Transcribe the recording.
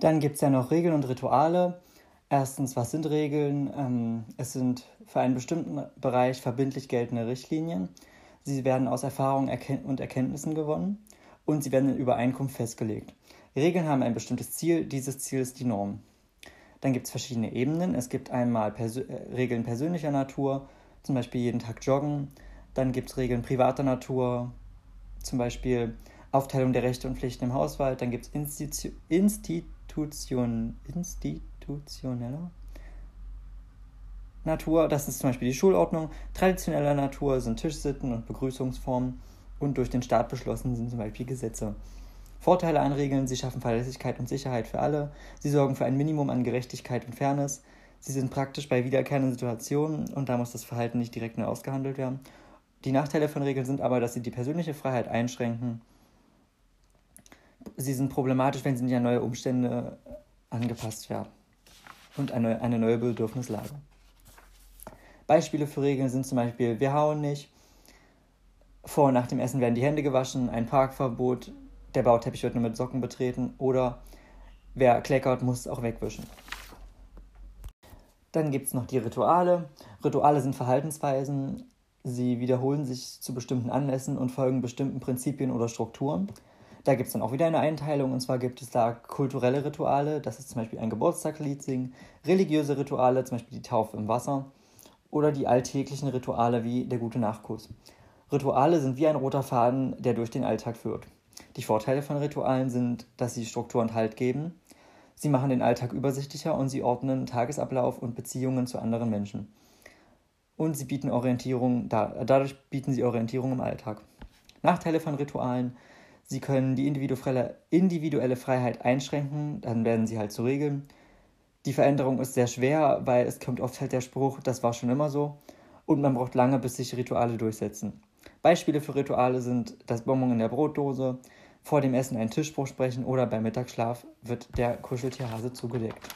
Dann gibt es ja noch Regeln und Rituale. Erstens, was sind Regeln? Ähm, es sind für einen bestimmten Bereich verbindlich geltende Richtlinien. Sie werden aus Erfahrungen und Erkenntnissen gewonnen und sie werden in Übereinkunft festgelegt. Regeln haben ein bestimmtes Ziel, dieses Ziel ist die Norm. Dann gibt es verschiedene Ebenen. Es gibt einmal Persö äh, Regeln persönlicher Natur, zum Beispiel jeden Tag joggen. Dann gibt es Regeln privater Natur, zum Beispiel Aufteilung der Rechte und Pflichten im Haushalt. Dann gibt es Institu Institution, institutioneller Natur, das ist zum Beispiel die Schulordnung. Traditioneller Natur sind Tischsitten und Begrüßungsformen. Und durch den Staat beschlossen sind zum Beispiel Gesetze. Vorteile an Regeln, sie schaffen Verlässlichkeit und Sicherheit für alle, sie sorgen für ein Minimum an Gerechtigkeit und Fairness, sie sind praktisch bei wiederkehrenden Situationen und da muss das Verhalten nicht direkt neu ausgehandelt werden. Die Nachteile von Regeln sind aber, dass sie die persönliche Freiheit einschränken. Sie sind problematisch, wenn sie nicht an neue Umstände angepasst werden und eine, eine neue Bedürfnislage. Beispiele für Regeln sind zum Beispiel, wir hauen nicht, vor und nach dem Essen werden die Hände gewaschen, ein Parkverbot, der Bauteppich wird nur mit Socken betreten oder wer kleckert, muss auch wegwischen. Dann gibt es noch die Rituale. Rituale sind Verhaltensweisen. Sie wiederholen sich zu bestimmten Anlässen und folgen bestimmten Prinzipien oder Strukturen. Da gibt es dann auch wieder eine Einteilung, und zwar gibt es da kulturelle Rituale, das ist zum Beispiel ein Geburtstagslied singen, religiöse Rituale, zum Beispiel die Taufe im Wasser, oder die alltäglichen Rituale wie der gute Nachkuss. Rituale sind wie ein roter Faden, der durch den Alltag führt. Die Vorteile von Ritualen sind, dass sie Struktur und Halt geben, sie machen den Alltag übersichtlicher und sie ordnen Tagesablauf und Beziehungen zu anderen Menschen. Und sie bieten Orientierung, dadurch bieten sie Orientierung im Alltag. Nachteile von Ritualen, sie können die individuelle Freiheit einschränken, dann werden sie halt zu Regeln. Die Veränderung ist sehr schwer, weil es kommt oft halt der Spruch, das war schon immer so. Und man braucht lange, bis sich Rituale durchsetzen. Beispiele für Rituale sind das Bonbon in der Brotdose, vor dem Essen einen Tischspruch sprechen oder beim Mittagsschlaf wird der Kuscheltierhase zugedeckt.